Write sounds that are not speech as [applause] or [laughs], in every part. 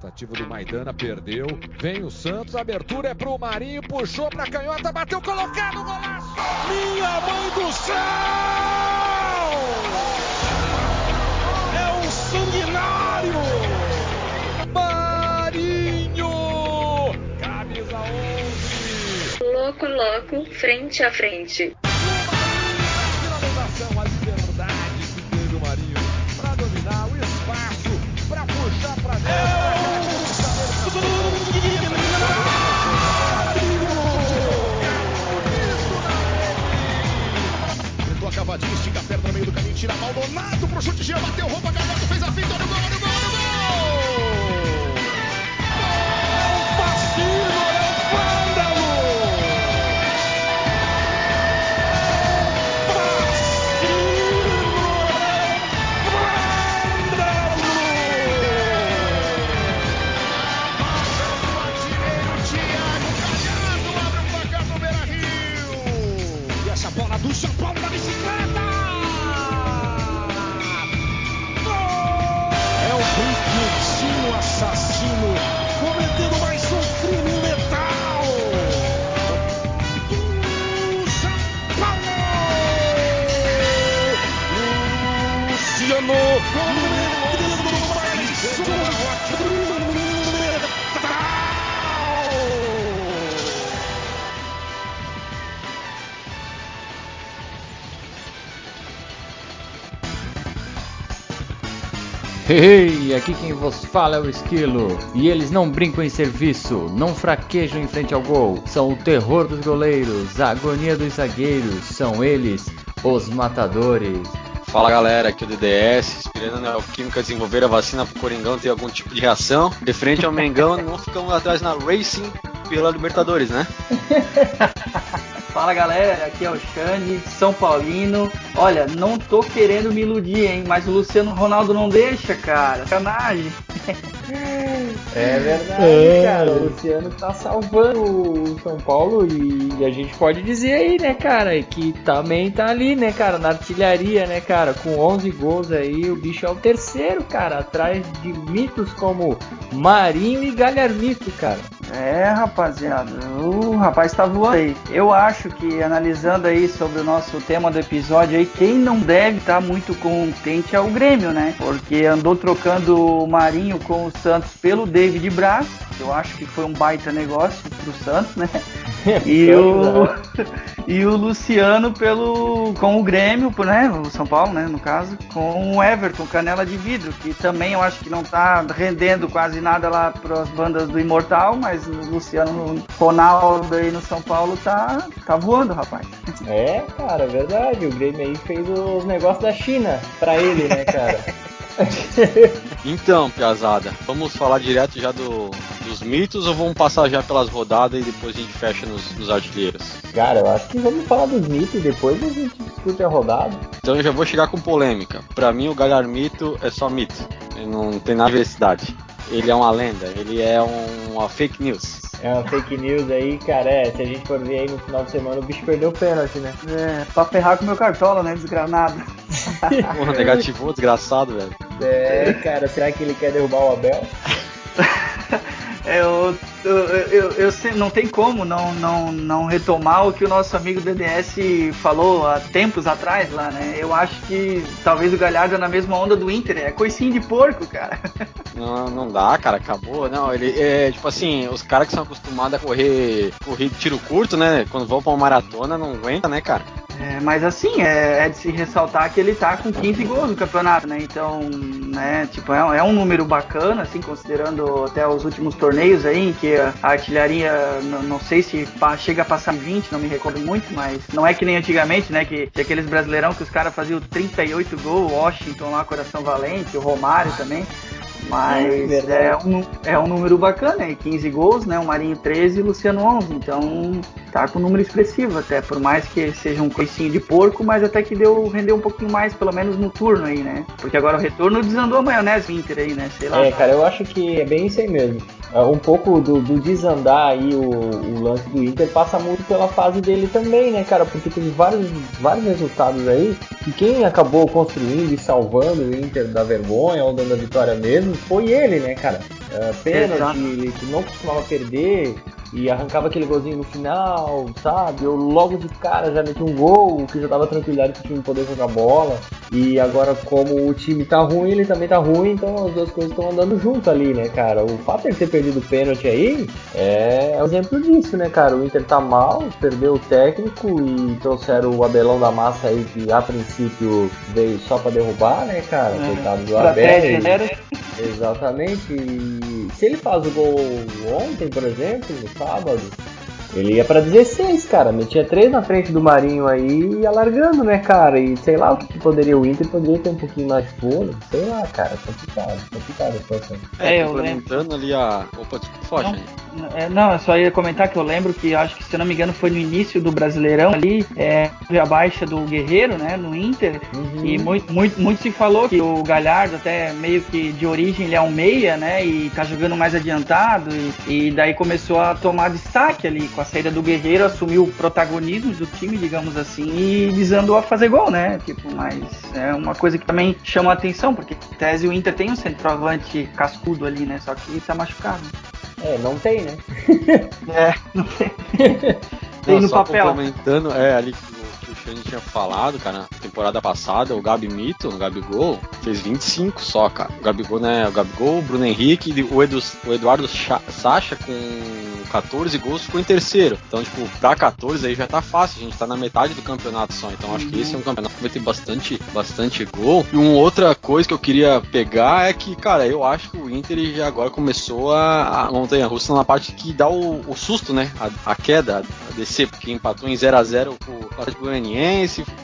Tentativa do Maidana, perdeu. Vem o Santos, abertura é pro Marinho, puxou pra canhota, bateu colocado, golaço! Minha mãe do céu! É um sanguinário! Marinho! Camisa 11! Louco, louco, frente a frente. Aqui quem vos fala é o Esquilo. E eles não brincam em serviço, não fraquejam em frente ao gol. São o terror dos goleiros, a agonia dos zagueiros. São eles, os matadores. Fala galera, aqui é o DDS, esperando a Neoquímica desenvolver a vacina pro Coringão ter algum tipo de reação. De frente ao Mengão, não ficamos atrás na Racing pela Libertadores, né? [laughs] Fala galera, aqui é o Xande, São Paulino. Olha, não tô querendo me iludir, hein, mas o Luciano Ronaldo não deixa, cara. Canagem. É verdade, É. cara. O Luciano tá salvando o São Paulo e a gente pode dizer aí, né, cara, que também tá ali, né, cara, na artilharia, né, cara, com 11 gols aí, o bicho é o terceiro, cara, atrás de mitos como Marinho e Galharmito, cara. É, rapaziada, o rapaz tá voando aí. Eu acho que, analisando aí sobre o nosso tema do episódio aí, quem não deve estar muito contente é o Grêmio, né? Porque andou trocando o Marinho com o Santos pelo David Braz, eu acho que foi um baita negócio pro Santos, né? [laughs] E o, [laughs] e o Luciano pelo com o Grêmio, né? O São Paulo, né? No caso, com o Everton, canela de vidro, que também eu acho que não tá rendendo quase nada lá para as bandas do Imortal, mas o Luciano Ronaldo aí no São Paulo tá, tá voando, rapaz. É, cara, verdade. O Grêmio aí fez os negócios da China pra ele, né, cara? [laughs] Então, Piazada, vamos falar direto já do, dos mitos ou vamos passar já pelas rodadas e depois a gente fecha nos, nos artilheiros? cara, eu acho que vamos falar dos mitos e depois a gente discute a rodada. Então eu já vou chegar com polêmica. Pra mim o Galharmito é só mito, ele não tem nada de veracidade. Ele é uma lenda, ele é um- uma fake news. É uma fake news aí, cara. É, se a gente for ver aí no final de semana, o bicho perdeu o pênalti, né? É, pra ferrar com o meu cartola, né? Desgranado. [laughs] Porra, negativou, desgraçado, velho. É, cara, será que ele quer derrubar o Abel? [laughs] É, eu, eu, eu, eu não tem como não, não, não retomar o que o nosso amigo DDS falou há tempos atrás lá, né? Eu acho que talvez o Galhardo é na mesma onda do Inter, é coicinho de porco, cara. [laughs] Não, não dá, cara, acabou. Não, ele é tipo assim, os caras que são acostumados a correr, correr tiro curto, né? Quando vão pra uma maratona, não aguenta, né, cara? É, mas assim, é, é de se ressaltar que ele tá com 15 gols no campeonato, né? Então, né, tipo, é, um- é um número bacana, assim, considerando até os últimos torneios aí, em que a artilharia, não sei se chega a passar em 20, não me recordo muito, mas não é que nem antigamente, né? Que tinha aqueles brasileirão que os caras faziam 38 gols, Washington lá, Coração Valente, o Romário também. Mas verdade. é um, é um número bacana, é 15 gols, né? O Marinho 13 e o Luciano 11. Então tá com um número expressivo até, por mais que seja um coicinho de porco, mas até que deu rendeu um pouquinho mais, pelo menos no turno aí, né? Porque agora o retorno desandou a maionese Inter aí, né? Sei lá. É, cara, eu acho que é bem isso aí mesmo. É, um pouco do, do desandar aí o, o, lance do Inter passa muito pela fase dele também, né, cara? Porque teve vários, vários resultados aí que quem acabou construindo e salvando o Inter da vergonha ou dando a vitória mesmo foi ele, né, cara? É, pênalti, que não costumava perder, e arrancava aquele golzinho no final, sabe? Eu logo de cara já meti um gol, que já dava tranquilidade pro time poder jogar bola. E agora, como o time tá ruim, ele também tá ruim, então as duas coisas estão andando junto ali, né, cara? O fato de ele ter perdido o pênalti aí é, é um exemplo disso, né, cara? O Inter tá mal, perdeu o técnico e trouxeram o Abelão da Massa aí, que a princípio veio só pra derrubar, né, cara? É, Coitado do Abel. Exatamente. E se ele faz o gol ontem, por exemplo, sábado, ele ia para 16, cara. Metia 3 na frente do Marinho aí e ia largando, né, cara? E sei lá o que poderia o Inter poderia ter um pouquinho mais de fôlego. Sei lá, cara. Complicado, complicado a situação. É, é complementando ali a. Opa, foge. Não, é, não, eu só ia comentar que eu lembro que acho que, se eu não me engano, foi no início do Brasileirão ali, é, a baixa do Guerreiro, né, no Inter. Uhum. E muito, muito, muito se falou que o Galhardo, até meio que de origem, ele é um meia, né? E tá jogando mais adiantado. E, e daí começou a tomar destaque ali com a saída do Guerreiro, assumiu o protagonismo do time, digamos assim, e desandou a fazer gol, né? Tipo, mas é uma coisa que também chama a atenção, porque tese o Inter tem um centroavante cascudo ali, né? Só que tá machucado. É, não tem, né? [laughs] é, não tem. [laughs] tem não, no papel. Complementando, é, ali a gente tinha falado, cara, na temporada passada, o Gabi Mito, o Gabigol, fez 25 só, cara. O Gabigol, né? O Gabigol, o Bruno Henrique, o, Edu, o Eduardo Sacha com 14 gols ficou em terceiro. Então, tipo, pra 14 aí já tá fácil, a gente tá na metade do campeonato só. Então, acho que esse é um campeonato que vai ter bastante, bastante gol. E uma outra coisa que eu queria pegar é que, cara, eu acho que o Inter já agora começou a, a montanha russa na parte que dá o, o susto, né? A, a, queda, a descer, porque empatou em 0 a 0 com o Atlético Goianiense,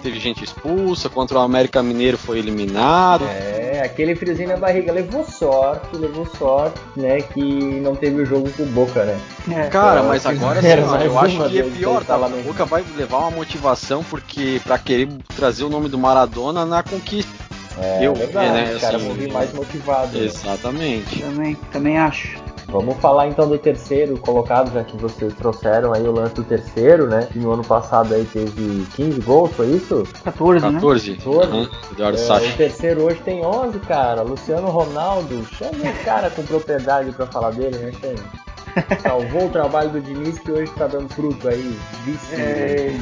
teve gente expulsa, contra o América Mineiro foi eliminado. É, aquele friozinho na barriga levou sorte, levou sorte, né? Que não teve o jogo com o Boca, né? É, Cara, mas agora [laughs] sim, eu acho que é pior, tá? O Boca vai levar uma motivação porque para querer trazer o nome do Maradona na conquista. É, eu, verdade, né, os caras vão vir mais motivados. Né? Exatamente. Né? Também, também acho. Vamos falar então do terceiro colocado, já que vocês trouxeram aí o lance do terceiro, né? Que no ano passado aí teve 15 gols, foi isso? 14, 14. Né? 14. Uhum. É, o terceiro hoje tem 11, cara. Luciano Ronaldo. Chama o cara com propriedade para falar dele, né, Xande? Salvou o trabalho do Diniz que hoje está dando fruto aí. Vice. É,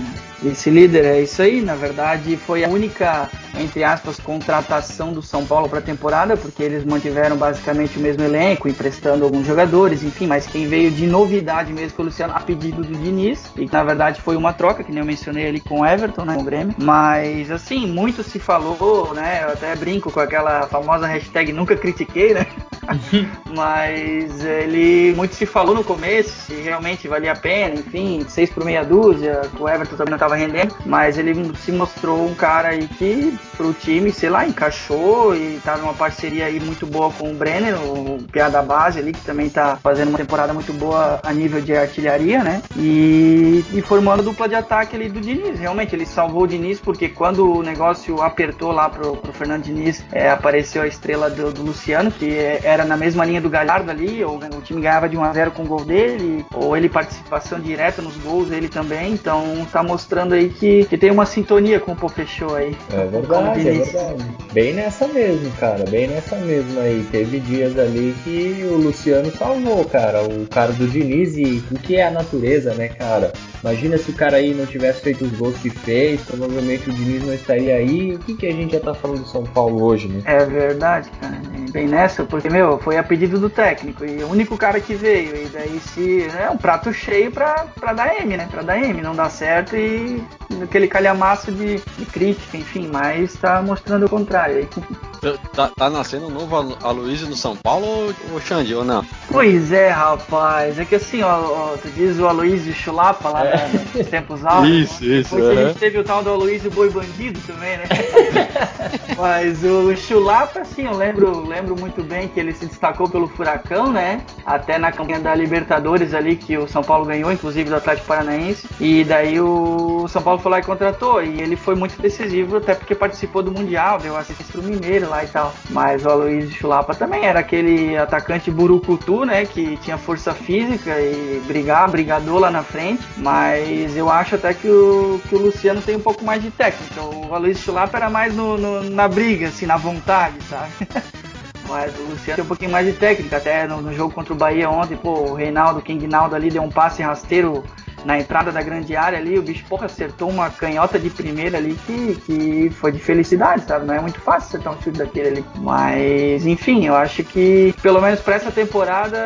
esse líder é isso aí, na verdade foi a única, entre aspas, contratação do São Paulo para a temporada, porque eles mantiveram basicamente o mesmo elenco, emprestando alguns jogadores, enfim, mas quem veio de novidade mesmo foi o Luciano a pedido do Diniz, e na verdade foi uma troca, que nem eu mencionei ali com o Everton, né, com o Grêmio, mas assim, muito se falou, né, eu até brinco com aquela famosa hashtag nunca critiquei, né, [laughs] mas ele, muito se falou no começo, se realmente valia a pena, enfim, seis por meia dúzia, o Everton também não estava rendendo, mas ele se mostrou um cara aí que pro time, sei lá, encaixou e tá numa parceria aí muito boa com o Brenner, o piada da base ali, que também tá fazendo uma temporada muito boa a nível de artilharia, né? E, e formando a dupla de ataque ali do Diniz. Realmente, ele salvou o Diniz porque quando o negócio apertou lá pro, pro Fernando Diniz, é, apareceu a estrela do, do Luciano, que é, era na mesma linha do Galhardo ali, ou o time ganhava de 1 a 0 com o gol dele, ou ele participação direta nos gols, ele também, então tá mostrando aí que, que tem uma sintonia com o Pofechou aí. É verdade, é verdade. Bem nessa mesmo, cara. Bem nessa mesmo aí. Teve dias ali que o Luciano salvou, cara. O cara do Diniz e o que é a natureza, né, cara? Imagina se o cara aí não tivesse feito os gols que fez, provavelmente o Diniz não estaria aí. O que, que a gente já tá falando do São Paulo hoje, né? É verdade, cara. Bem nessa, porque, meu, foi a pedido do técnico e o único cara que veio. E daí se. É um prato cheio pra, pra dar M, né? Pra dar M. Não dá certo e aquele calhamaço de, de crítica, enfim, mas tá mostrando o contrário aí. Tá, tá nascendo um novo Aloysio no São Paulo ou, Xande, ou não? Pois é, rapaz. É que assim, ó, ó tu diz o Aloysio Chulapa lá é. Né, tempos altos. Isso, isso. Depois a gente teve o tal do Aloysio Boi Bandido também, né? [laughs] Mas o Chulapa, assim, eu lembro, lembro muito bem que ele se destacou pelo Furacão, né? Até na campanha da Libertadores ali, que o São Paulo ganhou, inclusive do Atlético Paranaense. E daí o o São Paulo foi lá e contratou. E ele foi muito decisivo, até porque participou do Mundial, deu assistência pro Mineiro lá e tal. Mas o Aloysio Chulapa também era aquele atacante burucutu, né? Que tinha força física e brigar, brigador lá na frente. Mas eu acho até que o, que o Luciano tem um pouco mais de técnica. O Aloysio Chulapa era mais no, no, na briga, assim, na vontade, sabe? [laughs] Mas o Luciano tem um pouquinho mais de técnica, até no, no, jogo contra o Bahia ontem, pô, o Reinaldo, o King Naldo ali deu um passe rasteiro na entrada da grande área ali, o bicho, porra, acertou uma canhota de primeira ali que, que foi de felicidade, sabe? Não é muito fácil acertar um chute daquele ali. Mas, enfim, eu acho que, pelo menos para essa temporada,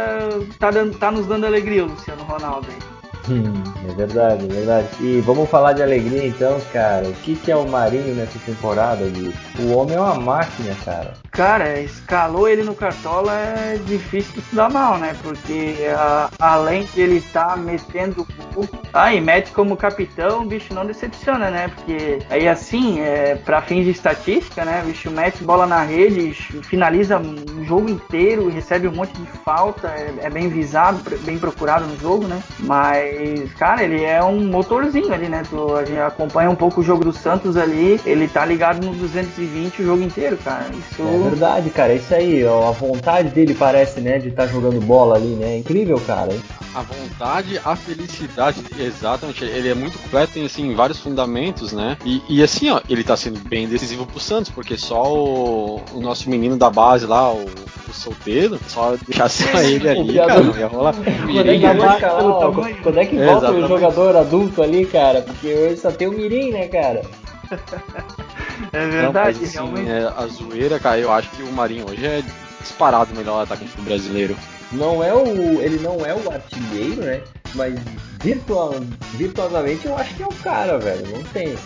tá, dando, tá nos dando alegria o Luciano Ronaldo aí. Hum, é verdade, é verdade. E vamos falar de alegria então, cara. O que, que é o Marinho nessa temporada, bicho? O homem é uma máquina, cara. Cara, escalou ele no Cartola é difícil de se dar mal, né? Porque a, além de ele tá metendo gol, ah, e mete como capitão, o bicho não decepciona, né? Porque aí assim, é, pra fins de estatística, né? O bicho mete bola na rede, finaliza o jogo inteiro, recebe um monte de falta, é, é bem visado, bem procurado no jogo, né? Mas, cara, ele é um motorzinho ali, né? Tu, a gente acompanha um pouco o jogo do Santos ali, ele tá ligado no 220 o jogo inteiro, cara. Isso. É verdade, cara, é isso aí, ó, a vontade dele parece, né, de estar tá jogando bola ali, né? É incrível, cara. Hein? A vontade, a felicidade, exatamente. Ele é muito completo, tem assim vários fundamentos, né? E, e assim, ó, ele tá sendo bem decisivo pro Santos, porque só o, o nosso menino da base lá, o, o solteiro, só deixar só [laughs] ele ali, cara, não ia rolar. [laughs] Quando é que, volta, ó, quando é que volta o jogador adulto ali, cara? Porque hoje só tem o Mirim, né, cara? [laughs] É verdade, não, mas, assim, realmente. É, a zoeira, cara, eu acho que o Marinho hoje é disparado o melhor atacante do brasileiro. Não é o. Ele não é o artilheiro, né? Mas virtual, virtuosamente eu acho que é o cara, velho. Não tem.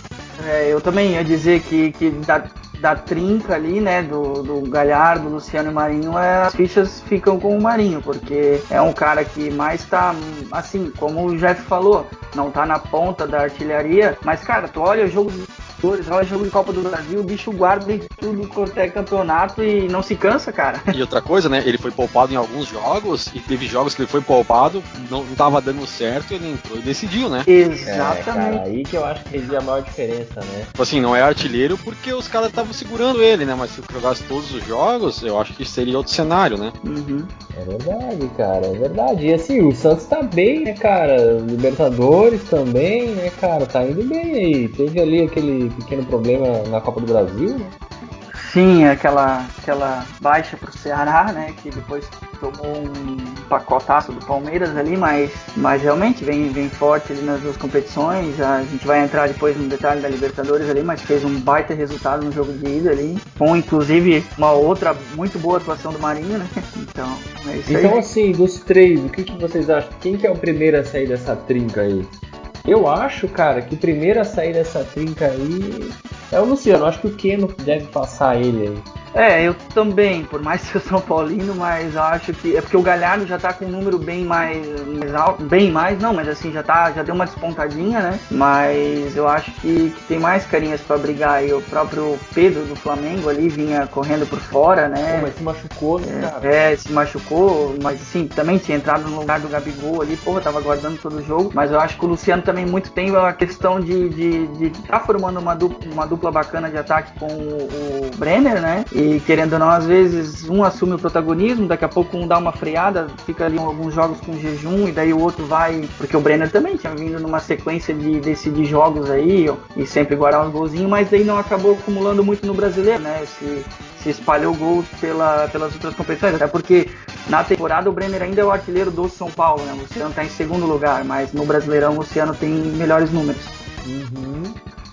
É, eu também ia dizer que, que da, da trinca ali, né, do, do Galhardo, Luciano e Marinho, é, as fichas ficam com o Marinho, porque é um cara que mais tá, assim, como o Jeff falou, não tá na ponta da artilharia, mas, cara, tu olha o jogo jogo de Copa do Brasil, o bicho guarda em tudo quanto é campeonato e não se cansa, cara. E outra coisa, né? Ele foi poupado em alguns jogos e teve jogos que ele foi poupado, não, não tava dando certo, ele entrou e decidiu, né? Exatamente. É, cara, aí que eu acho que fez a maior diferença, né? Tipo assim, não é artilheiro porque os caras estavam segurando ele, né? Mas se jogasse todos os jogos, eu acho que seria outro cenário, né? Uhum. É verdade, cara, é verdade. E assim, o Santos tá bem, né, cara? Libertadores também, né, cara? Tá indo bem aí. Teve ali aquele pequeno problema na Copa do Brasil, né? Sim, aquela, aquela baixa pro Ceará, né? Que depois tomou um pacotaço do Palmeiras ali, mas, mas realmente vem, vem forte ali nas duas competições. A gente vai entrar depois no detalhe da Libertadores ali, mas fez um baita resultado no jogo de ida ali. Com inclusive uma outra muito boa atuação do Marinho, né? [laughs] Então, é isso Então, aí. assim, dos três, o que, que vocês acham? Quem que é o primeiro a sair dessa trinca aí? Eu acho, cara, que primeiro a sair dessa trinca aí é o Luciano. Acho que o Keno deve passar ele aí. É, eu também, por mais que eu sou paulino, mas eu acho que. É porque o Galhardo já tá com um número bem mais, mais alto. Bem mais, não, mas assim, já tá. Já deu uma despontadinha, né? Mas eu acho que, que tem mais carinhas pra brigar. E o próprio Pedro do Flamengo ali vinha correndo por fora, né? Pô, mas se machucou, né, cara? É, se machucou, mas assim, também tinha entrado no lugar do Gabigol ali, porra, tava guardando todo o jogo. Mas eu acho que o Luciano também muito tem a questão de de, de tá formando uma dupla, uma dupla bacana de ataque com o, o Brenner, né? E querendo ou não, às vezes um assume o protagonismo, daqui a pouco um dá uma freada, fica ali alguns jogos com jejum, e daí o outro vai. Porque o Brenner também tinha vindo numa sequência de decidir jogos aí, e sempre guardar uns golzinhos, mas daí não acabou acumulando muito no brasileiro, né? Se, se espalhou gols pela, pelas outras competições, até porque na temporada o Brenner ainda é o artilheiro do São Paulo, né? O Luciano tá em segundo lugar, mas no Brasileirão o Luciano tem melhores números. Uhum.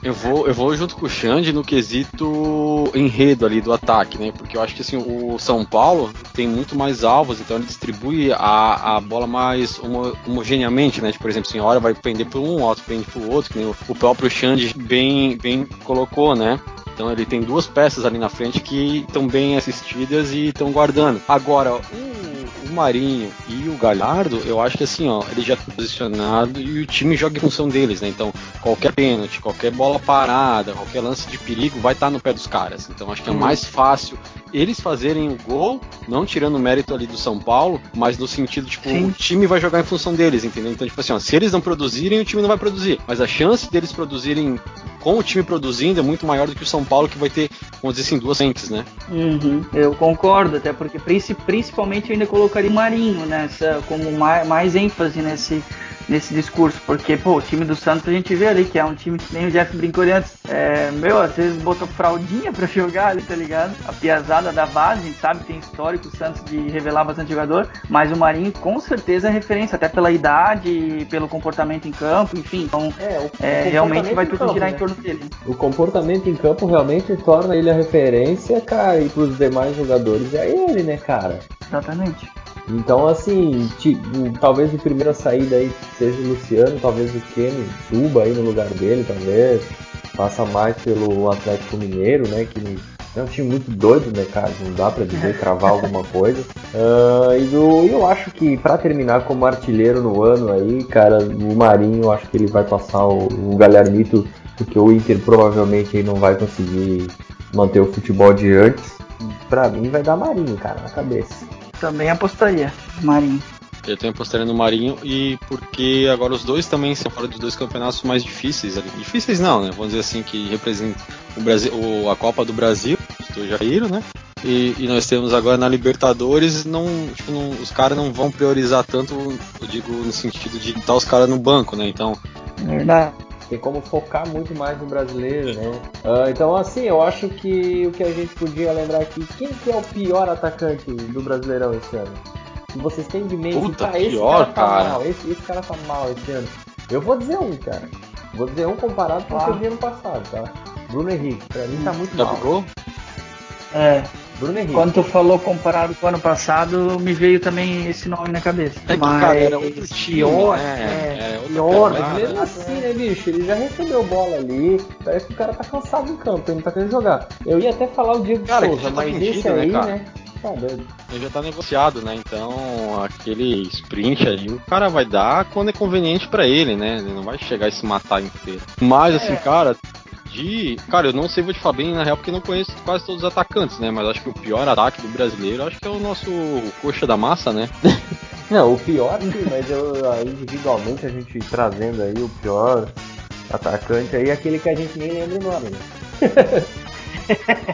Eu vou, eu vou junto com o Xande no quesito enredo ali do ataque, né? Porque eu acho que assim, o São Paulo tem muito mais alvos, então ele distribui a, a bola mais homo, homogeneamente, né? Tipo, por exemplo, assim, a hora vai pender para um, outro pende para o outro, que nem o, o próprio Xande bem, bem colocou, né? Então ele tem duas peças ali na frente que estão bem assistidas e estão guardando. Agora, o Marinho e o Galhardo, eu acho que assim, ó, ele já tá posicionado e o time joga em função deles, né? Então, qualquer pênalti, qualquer bola parada, qualquer lance de perigo vai estar no pé dos caras. Então, acho que é mais fácil eles fazerem o gol, não tirando o mérito ali do São Paulo, mas no sentido, tipo, Sim. o time vai jogar em função deles, entendeu? Então, tipo assim, ó, se eles não produzirem, o time não vai produzir. Mas a chance deles produzirem com o time produzindo é muito maior do que o São Paulo, que vai ter, vamos dizer assim, duas frentes, né? Uhum, eu concordo, até porque princi- principalmente eu ainda colocaria o Marinho nessa, como mais, mais ênfase nesse, nesse discurso, porque pô, o time do Santos a gente vê ali que é um time que nem o Jeff brincou ali antes, é, meu, às vezes botou fraldinha pra [laughs] jogar ali, tá ligado? A piazada da base, a gente sabe tem histórico o Santos de revelar bastante jogador, mas o Marinho com certeza é referência, até pela idade, pelo comportamento em campo, enfim, então É, o, é, o realmente comportamento vai em tudo campo, girar né? em torno dele. O comportamento em campo realmente torna ele a referência, cara, e pros demais jogadores é ele, né, cara? Exatamente. Então, assim, ti- o- talvez o primeiro a sair daí seja o Luciano, talvez o Keno suba aí no lugar dele, talvez. Passa mais pelo Atlético Mineiro, né? Que é um time muito doido, né, cara? Não dá pra dizer, cravar alguma coisa. Ah, e do, eu acho que pra terminar como artilheiro no ano aí, cara, o Marinho, eu acho que ele vai passar o, o Galharmito, porque o Inter provavelmente aí não vai conseguir manter o futebol de antes. Pra mim vai dar Marinho, cara, na cabeça. Também apostaria, Marinho. Eu tenho apostado no Marinho e porque agora os dois também são fora dos dois campeonatos mais difíceis ali. Difíceis não, né? Vamos dizer assim, que representam o Brasil, o- a Copa do Brasil, os dois já caíram, né? E, e nós temos agora na Libertadores, não, tipo, não- os caras não vão priorizar tanto, eu digo no sentido de estar os caras no banco, né? Então, Verdade. Tem como focar muito mais no brasileiro, né? Ah, então, assim, eu acho que o que a gente podia lembrar aqui, quem que é o pior atacante do Brasileirão esse ano? Se vocês têm de mente, Puta, "Pá, esse pior, cara tá cara." mal, esse, esse cara tá mal esse ano. Eu vou dizer um, cara. Vou dizer um comparado com o que eu Ah. vi ano passado, tá? Bruno Henrique, pra mim tá muito mal. Gabigol? É, Bruno Henrique. quando tu falou comparado com o ano passado, me veio também esse nome na cabeça. É que, Mas cara, era outro time, pior, né? é, É, outra pior. Mas mesmo assim, né, bicho? Ele já recebeu bola ali. Parece que o cara tá cansado em campo, ele não tá querendo jogar. Eu ia até falar o Diego Cara, Souza, já tá mas vendido, esse né, aí, cara? né? Tá doido. Ele já tá negociado, né? Então, aquele sprint ali, o cara vai dar quando é conveniente pra ele, né? Ele não vai chegar e se matar inteiro. Mas, assim, cara, de. Cara, eu não sei, vou te falar bem na real, porque não conheço quase todos os atacantes, né? Mas acho que o pior ataque do brasileiro, acho que é o nosso coxa da massa, né? [laughs] Não, o pior sim, mas eu ah, individualmente a gente trazendo aí o pior atacante aí, aquele que a gente nem lembra o nome, né? [laughs]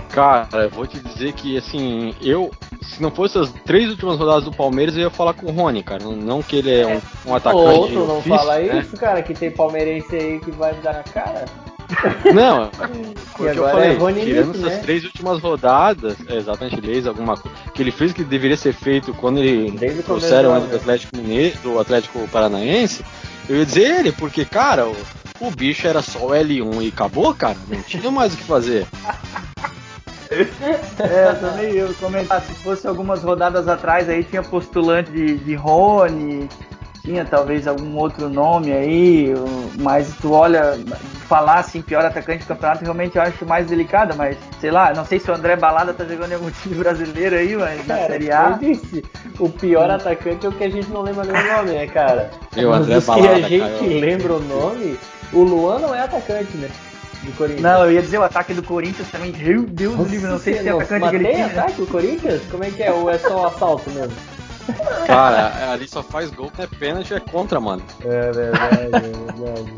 Cara, eu vou te dizer que, assim, eu. Se não fosse as três últimas rodadas do Palmeiras, eu ia falar com o Rony, cara. Não, que ele é um, um atacante. Outro não ofício, fala né? isso, cara, que tem palmeirense aí que vai dar na cara. [laughs] Não, Porque eu falei, é Rony tirando essas né? três últimas rodadas, é, exatamente, ele fez alguma coisa que ele fez que deveria ser feito quando ele Desde trouxeram do ele ano, do? Atlético Mineiro, do Atlético Paranaense. Eu ia dizer ele, porque, cara, o, o bicho era só o L1 e acabou, cara. Não tinha mais o que fazer. [laughs] É, também eu comentar, se fosse algumas rodadas atrás aí tinha postulante de, de Rony, tinha talvez algum outro nome aí, o- mas tu olha, falar assim, pior atacante do campeonato, realmente eu acho mais delicado, mas sei lá, não sei se o André Balada tá jogando em algum [laughs] time brasileiro aí, mas na Cara, Série eu A. disse, o pior atacante é o que a gente não lembra nem o nome, né, cara? Meu, Mas André Balada, a gente cara, eu- lembra o nome, o Luan não é atacante, né? Do Corinthians. Não, eu ia dizer o ataque do Corinthians também, meu Deus do livre, não sei se tem atacante Mas tem né? ataque o Corinthians? Como é que é? Ou é só assalto mesmo? Cara, ali só faz gol que é pênalti é contra, mano. É verdade, é verdade.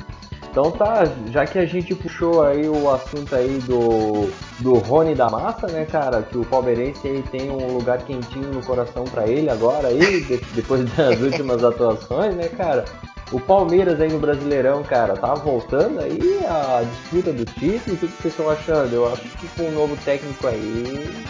Então tá, já que a gente puxou aí o assunto aí do, do Rony da Massa, né, cara, que o palmeirense aí tem um lugar quentinho no coração pra ele agora aí, de- depois das últimas [laughs] atuações, né, cara. O Palmeiras aí no Brasileirão, cara, tá voltando aí a disputa do título, o que, que vocês estão achando? Eu acho que com o novo técnico aí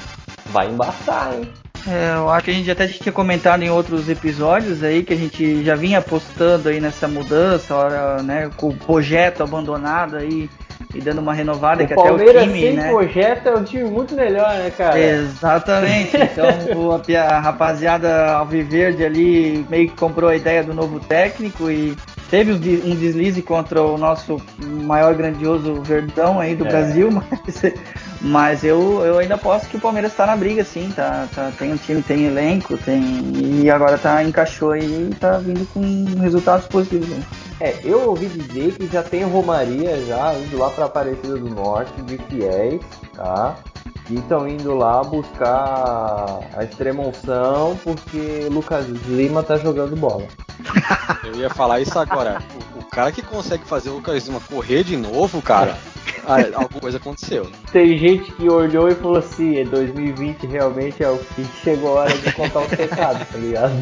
vai embaçar, hein? É, eu acho que a gente até tinha comentado em outros episódios aí que a gente já vinha apostando aí nessa mudança, hora, né, com o projeto abandonado aí e dando uma renovada que O até o Palmeiras time, sem né? projeto é um time muito melhor, né, cara? Exatamente. Então [laughs] o- a, rapaziada Alviverde ali meio que comprou a ideia do novo técnico e teve um um deslize contra o nosso maior grandioso Verdão aí do É. Brasil, [laughs] mas, mas eu, eu ainda posso que o Palmeiras está na briga, sim, tá, tá, tem um time, tem elenco, tem e agora tá encaixou aí e tá vindo com resultados positivos. Né? É, eu ouvi dizer que já tem Romaria já indo lá pra Aparecida do Norte de fiéis, tá? que estão indo lá buscar a extrema unção porque Lucas Lima tá jogando bola. Eu ia falar isso agora. O, o cara que consegue fazer o Lucas Lima correr de novo, cara, ah, alguma coisa aconteceu. Tem gente que olhou e falou assim: 2020 realmente é o que [laughs] chegou a hora de contar os pecados, tá ligado?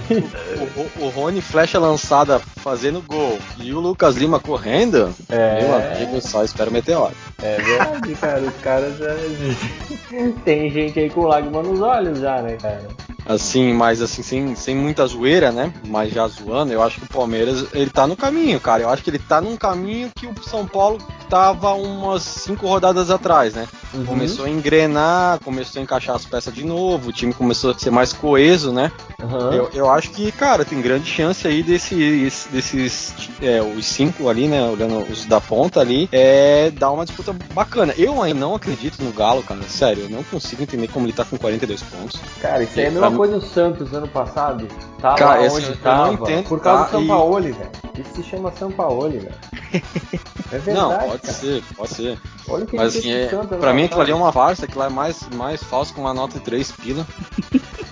O, o, o Rony flecha lançada fazendo gol e o Lucas Lima correndo, É. meu amigo, só espera o meteoro. É verdade, cara. Os caras já. [laughs] Tem gente aí com lágrima nos olhos já, né, cara? Assim, mas assim, sem, sem muita zoeira, né? Mas já zoando, eu acho que o Palmeiras, ele tá no caminho, cara. Eu acho que ele tá num caminho que o São Paulo tava umas cinco rodadas atrás, né? Uhum. Começou a engrenar, começou a encaixar as peças de novo, o time começou a ser mais coeso, né? Aham. Eu, eu acho que, cara, tem grande chance aí desses, desses é, os cinco ali, né? Olhando os da ponta ali, é dar uma disputa bacana. Eu ainda não acredito no Galo, cara. Sério, eu não consigo entender como ele tá com 42 pontos. Cara, isso aí é coisa do Santos ano passado. Tá Cara, onde não tava. entendo, por causa tá? do São E- velho. Isso se chama São Paulo, velho. É verdade. não, pode cara. ser, pode ser. Olha o que Mas ele assim, fez é, ano pra mim aquilo ali é uma farsa, aquilo lá é mais, mais falso com uma nota de 3 pila.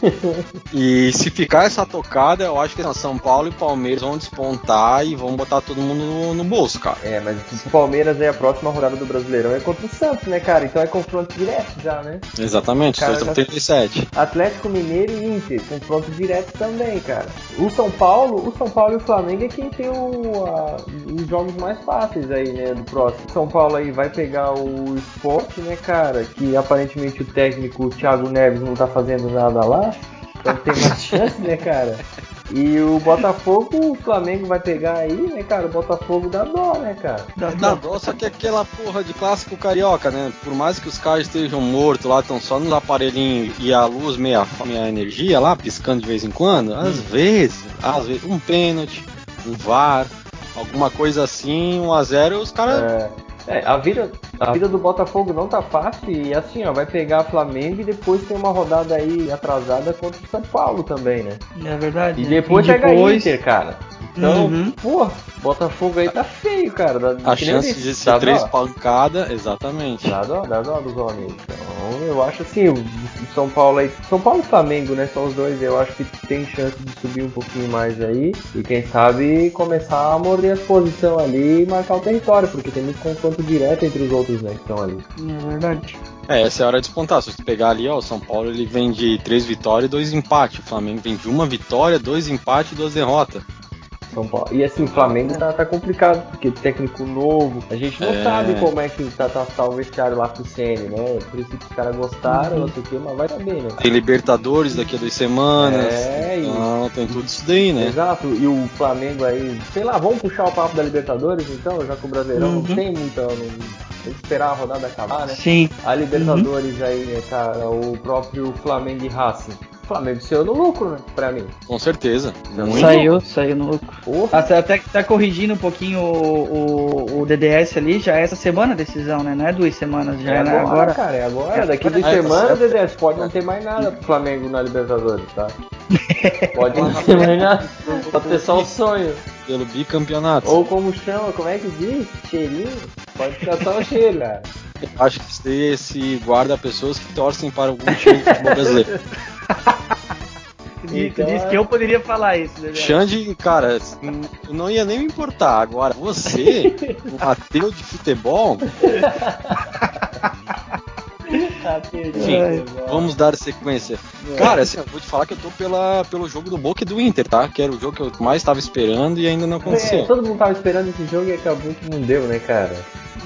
[laughs] e se ficar essa tocada, eu acho que assim, São Paulo e Palmeiras vão despontar e vão botar todo mundo no, no bolso, cara. É, mas o Palmeiras é a próxima rodada do Brasileirão é contra o Santos, né, cara? Então é confronto direto já, né? Exatamente, Cara, nós estamos já- 37. Atlético Mineiro e Inter, confronto direto também, cara. O São Paulo, o São Paulo e o Flamengo é quem tem o, a- os jogos mais fáceis aí, né, do próximo. São Paulo aí vai pegar o Sport, né, cara, que aparentemente o técnico o Thiago Neves não tá fazendo nada lá, então tem mais [laughs] chance, né, cara. E o Botafogo, o Flamengo vai pegar aí, né, cara? O Botafogo dá dó, né, cara? Dá dó, só que aquela porra de clássico carioca, né? Por mais que os caras estejam mortos lá, estão só nos aparelhinhos e a luz meia, meia energia lá, piscando de vez em quando, às vezes, às vezes, um pênalti, um VAR, alguma coisa assim, 1 a 0 os caras. É, é, a vida, a vida do Botafogo não tá fácil e assim, ó, vai pegar Flamengo e depois tem uma rodada aí atrasada contra o São Paulo também, né? É verdade. E né? depois E pega depois- Inter, cara. Então, Uhum. pô, Botafogo aí tá feio, cara. Dá, A chance de ser três pancadas, exatamente. Dá dó, dá dó dos homens. Então, eu acho assim, o São Paulo aí. São Paulo e Flamengo, né? São os dois, eu acho que tem chance de subir um pouquinho mais aí. E quem sabe começar a morder as posições ali e marcar o território, porque tem muito confronto direto entre os outros, né? Que estão ali. É verdade. É, essa é a hora de despontar. Se você pegar ali, ó, o São Paulo ele vem de três vitórias e dois empates. O Flamengo vem de uma vitória, dois empates e duas derrotas. São Paulo. E assim, o Flamengo tá, tá complicado, porque técnico novo, a gente não É. sabe como é que tá, tá, tá o vestiário lá com o CN, né? Por isso que os caras gostaram, não sei o que, mas vai saber, né? Tem Libertadores daqui a duas semanas. É, e- Então, tem tudo isso daí, né? Exato, e o Flamengo aí, sei lá, vamos puxar o papo da Libertadores então, já que o Brasileirão Uhum. não tem muita. Não, tem que esperar a rodada acabar, né? Sim. A Libertadores aí, né, cara, o próprio Flamengo e Racing. O Flamengo saiu no lucro, né? Pra mim. Com certeza. Muito. Saiu, saiu no lucro. Porra. Até, até que tá corrigindo um pouquinho o, o, o DDS ali, já é essa semana a decisão, né? Não é duas semanas, já É é, né? agora, agora. cara, é agora. Daqui duas Ah, tá semanas. Dedé, pode não ter mais nada pro Flamengo na Libertadores, tá? [laughs] Pode não ter mais nada. Pode ter só o sonho. Pelo bicampeonato. Ou como chama, como é que diz? Cheirinho? Pode ficar só o cheiro, cara. [laughs] Acho que se guarda pessoas que torcem para algum time de futebol brasileiro. [laughs] [laughs] Tu Então, disse é- que eu poderia falar isso, né? Xande, cara, eu não ia nem me importar. Agora, você, um ateu de futebol, [laughs] enfim, Ai, vamos dar sequência. Cara, assim, eu vou te falar que eu tô pela, pelo jogo do Boca e do Inter, tá? Que era o jogo que eu mais estava esperando e ainda não É, aconteceu. todo mundo tava esperando esse jogo e acabou que não deu, né, cara?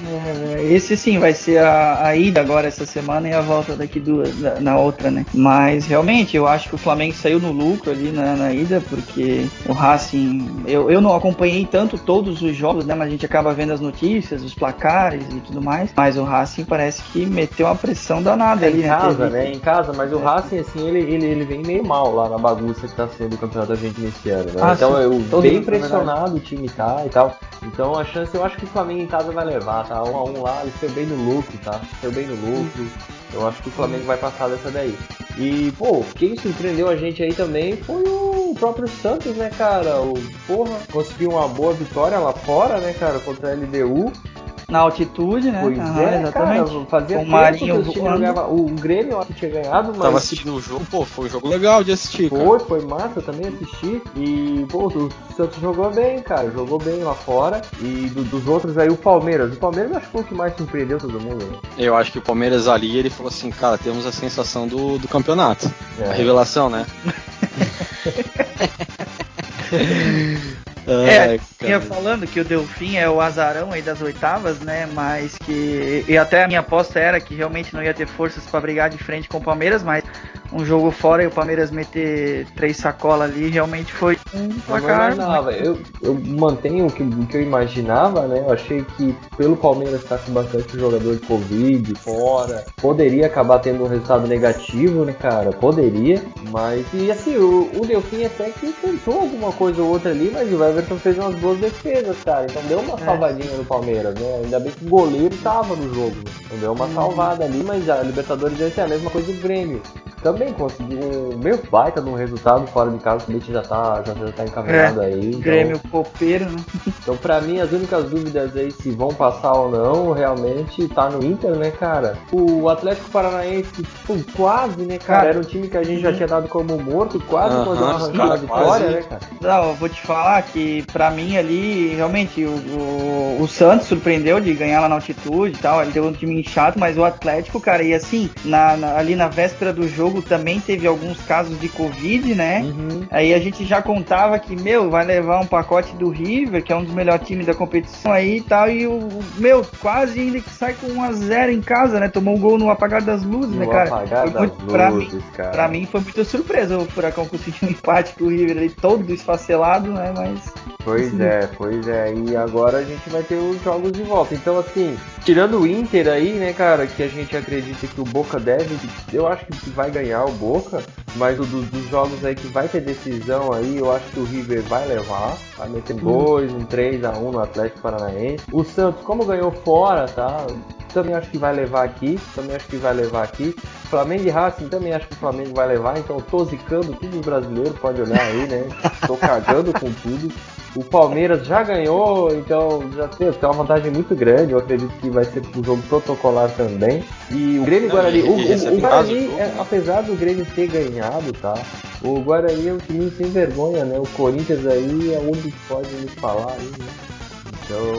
É, Esse sim vai ser a, a ida agora essa semana e a volta daqui duas na, na outra, né? Mas realmente eu acho que o Flamengo saiu no lucro ali na, na ida, porque o Racing. Eu, eu não acompanhei tanto todos os jogos, né? Mas a gente acaba vendo as notícias, os placares e tudo mais. Mas o Racing parece que meteu uma pressão danada É ali, em casa, Teve- né? Em casa, mas o Racing, assim, ele, ele, ele vem meio mal lá na bagunça que tá sendo o campeonato argentino esse ano, né? Ah, então sim. eu bem mundo, na impressionado o time tá e tal. Então a chance, eu acho que o Flamengo em casa vai levar, tá? Um a um lá, ele saiu bem no lucro, tá? Saiu bem no lucro. Eu acho que o Flamengo vai passar dessa daí. E, pô, quem surpreendeu a gente aí também foi o próprio Santos, né, cara? O, porra, conseguiu uma boa vitória lá fora, né, cara, contra a LDU. Na altitude, né? Pois é, exatamente. cara, fazia o Marinho que jogavam- O Grêmio eu acho que tinha ganhado, mas Tava assistindo o jogo, pô, foi um jogo legal de assistir, cara. Foi, foi massa, eu também assisti. E, pô, o Santos jogou bem, cara. Jogou bem lá fora. E do- dos outros aí, o Palmeiras. O Palmeiras acho que foi o que mais surpreendeu todo mundo, né? Eu acho que o Palmeiras ali, ele falou assim, cara, temos a sensação do, do campeonato. É. A revelação, né? [laughs] [laughs] É, cara. falando que o Delfim é o azarão aí das oitavas, né? Mas que. E até a minha aposta era que realmente não ia ter forças pra brigar de frente com o Palmeiras, mas um jogo fora e o Palmeiras meter três sacolas ali realmente foi um Eu placar. imaginava. Eu, eu mantenho o que, o que eu imaginava, né? Eu achei que pelo Palmeiras estar com bastante jogador de Covid fora, poderia acabar tendo um resultado negativo, né, cara? Poderia. Mas, e assim, o, o Delfim até que tentou alguma coisa ou outra ali, mas o Everton fez umas boas defesas, cara. Então deu uma É. salvadinha no Palmeiras, né? Ainda bem que o goleiro tava no jogo. né? Então deu uma Uhum. salvada ali, mas a Libertadores deve ser a mesma coisa do Grêmio. Também conseguiu um meio baita de um resultado fora de casa, o Leite já tá, já, já tá encaminhado aí. então- Grêmio copeiro, né? [laughs] então, pra mim, as únicas dúvidas aí se vão passar ou não, realmente tá no Inter, né, cara? O Atlético Paranaense, pô, quase, né, cara? Cara, Era um time que a gente já tinha dado como morto, quase arrancar a cara, vitória, quase. né, cara? Não, eu vou te falar que pra mim ali, realmente, o, o, o Santos surpreendeu de ganhar lá na altitude e tal, ele deu um time chato, mas o Atlético, cara, e assim, na, na- ali na véspera do jogo também teve alguns casos de Covid, né? Uhum. Aí a gente já contava que, meu, vai levar um pacote do River, que é um dos melhores times da competição aí e tal, e o, meu, quase ainda que sai com 1x0 em casa, né? Tomou um gol no apagar das luzes, né, No cara? apagar das muito- pra mim, luzes, cara. Pra mim foi muita surpresa o Furacão conseguir um empate com o River ali, todo esfacelado, né? Mas. Pois é, pois é. E agora a gente vai ter os jogos de volta. Então, assim, tirando o Inter aí, né, cara, que a gente acredita que o Boca deve, eu acho que vai ganhar o Boca, mas o do- dos jogos aí que vai ter decisão aí, eu acho que o River vai levar, vai meter dois, um 3 a 1 no Atlético Paranaense. O Santos, como ganhou fora, tá? Também acho que vai levar aqui, também acho que vai levar aqui. Flamengo e Racing também acho que o Flamengo vai levar, então eu tô zicando tudo os brasileiros, pode olhar aí, né? Tô cagando com tudo. O Palmeiras já ganhou, então já tem, tem uma vantagem muito grande. Eu acredito que vai ser um jogo protocolar também. E o Grêmio Não, Guarani, e- o, e o- recebe o Guarani, jogo, é, né? apesar do Grêmio ter ganhado, tá? O Guarani é um time sem vergonha, né? O Corinthians aí é o único que pode nos falar aí, né? Então,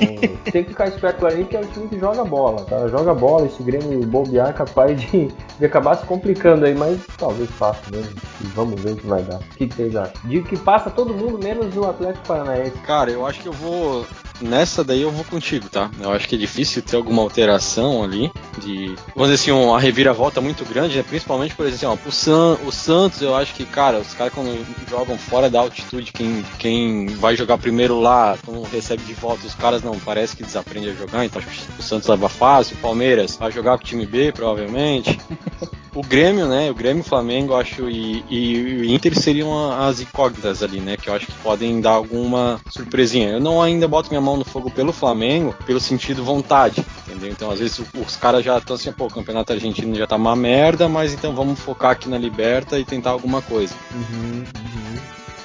[laughs] tem que ficar esperto com porque é um time que joga bola, tá? Joga bola, esse Grêmio bobear é capaz de, de acabar se complicando aí, mas talvez faça mesmo. E vamos ver o que vai dar. O que, que vocês acham? Digo que passa todo mundo, menos o Atlético Paranaense. Cara, eu acho que eu vou. Nessa daí eu vou contigo, tá? Eu acho que é difícil ter alguma alteração ali. De. Vamos dizer assim, uma reviravolta muito grande, né? Principalmente, por exemplo, ó, o, San, o Santos, eu acho que, cara, os caras quando jogam fora da altitude, quem, quem vai jogar primeiro lá, quando recebe de volta, os caras não parece que desaprende a jogar, então o Santos leva fácil, o Palmeiras vai jogar com o time B, provavelmente. [laughs] O Grêmio, né? O Grêmio, Flamengo, acho, e, e o Inter seriam as incógnitas ali, né? Que eu acho que podem dar alguma surpresinha. Eu não ainda boto minha mão no fogo pelo Flamengo, pelo sentido vontade, entendeu? Então, às vezes, os caras já estão assim, pô, o campeonato argentino já tá uma merda, mas então vamos focar aqui na Liberta e tentar alguma coisa. Uhum,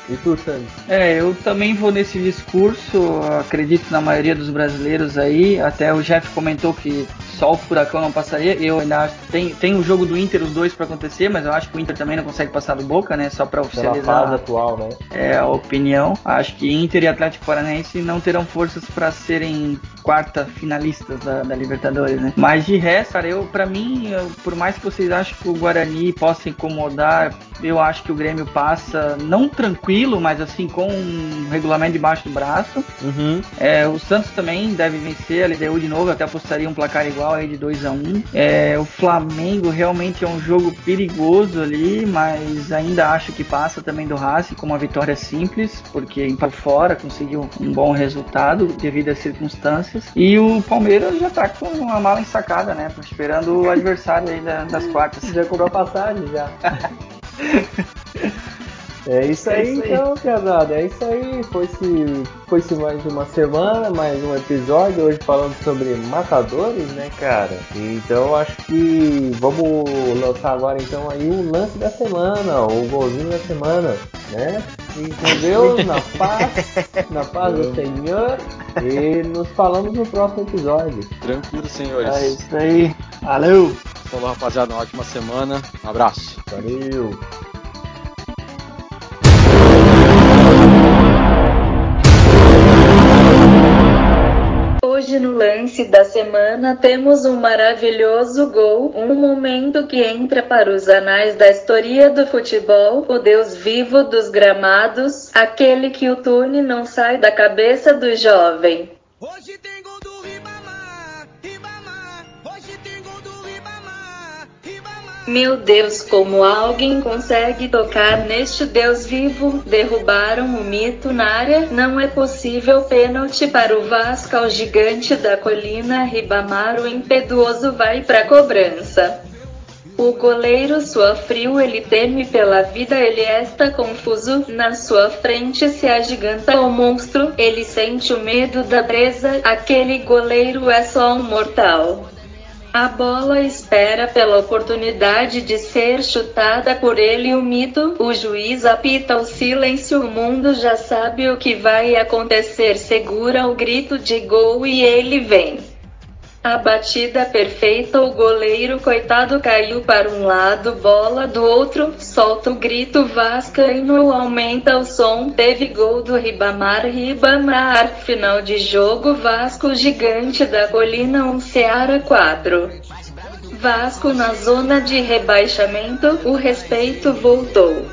E tu, Xande? É, eu também vou nesse discurso, acredito na maioria dos brasileiros aí. Até o Jeff comentou que só o Furacão não passaria. Eu ainda acho tem, tem o jogo do Inter, os dois para acontecer, mas eu acho que o Inter também não consegue passar do Boca, né? Só para Pela oficializar fase atual, né? é, a opinião. Acho que Inter e Atlético Paranaense não terão forças para serem quarta finalistas da, da Libertadores, né? Mas de resto, cara, eu, para mim, eu- por mais que vocês achem que o Guarani possa incomodar, eu acho que o Grêmio passa não tranquilo, mas assim com um regulamento debaixo do braço. Uhum. É, o Santos também deve vencer a LDU de novo, até apostaria um placar igual aí de 2 a 1 é, O Flamengo realmente é um jogo perigoso ali, mas ainda acho que passa também do Racing com uma vitória simples, porque empatou fora, conseguiu um bom resultado devido às circunstâncias. E o Palmeiras já tá com uma mala ensacada, né? Esperando o adversário aí da- das quartas. [laughs] Já comprou a passagem já. [laughs] É isso É aí, isso aí. então, casado. É isso aí. Foi-se foi-se mais uma semana, mais um episódio. Hoje falando sobre matadores, né, cara? Então acho que vamos lançar agora então aí o lance da semana, o golzinho da semana. né? Fiquem com Deus, na paz, na paz do Senhor. E nos falamos no próximo episódio. Tranquilo, senhores. É isso aí. Valeu! Falou, rapaziada. Uma ótima semana. Um abraço. Valeu! Hoje no lance da semana temos um maravilhoso gol, um momento que entra para os anais da história do futebol, o Deus vivo dos gramados, aquele que o tune não sai da cabeça do jovem. Hoje tem Meu Deus, como alguém consegue tocar neste Deus vivo? Derrubaram o mito na área. Não é possível pênalti para o Vasco ao gigante da colina. Ribamar, o impetuoso, vai pra cobrança. O goleiro frio, ele teme pela vida, ele está confuso. Na sua frente se agiganta o monstro, ele sente o medo da presa. Aquele goleiro é só um mortal. A bola espera pela oportunidade de ser chutada por ele o mito. O juiz apita o silêncio. O mundo já sabe o que vai acontecer. Segura o grito de gol e ele vem. A batida perfeita, o goleiro coitado caiu para um lado, bola do outro, solta o grito vascaíno, aumenta o som, teve gol do Ribamar, Ribamar, final de jogo Vasco gigante da colina 1 Ceará 4. Vasco na zona de rebaixamento, o respeito voltou.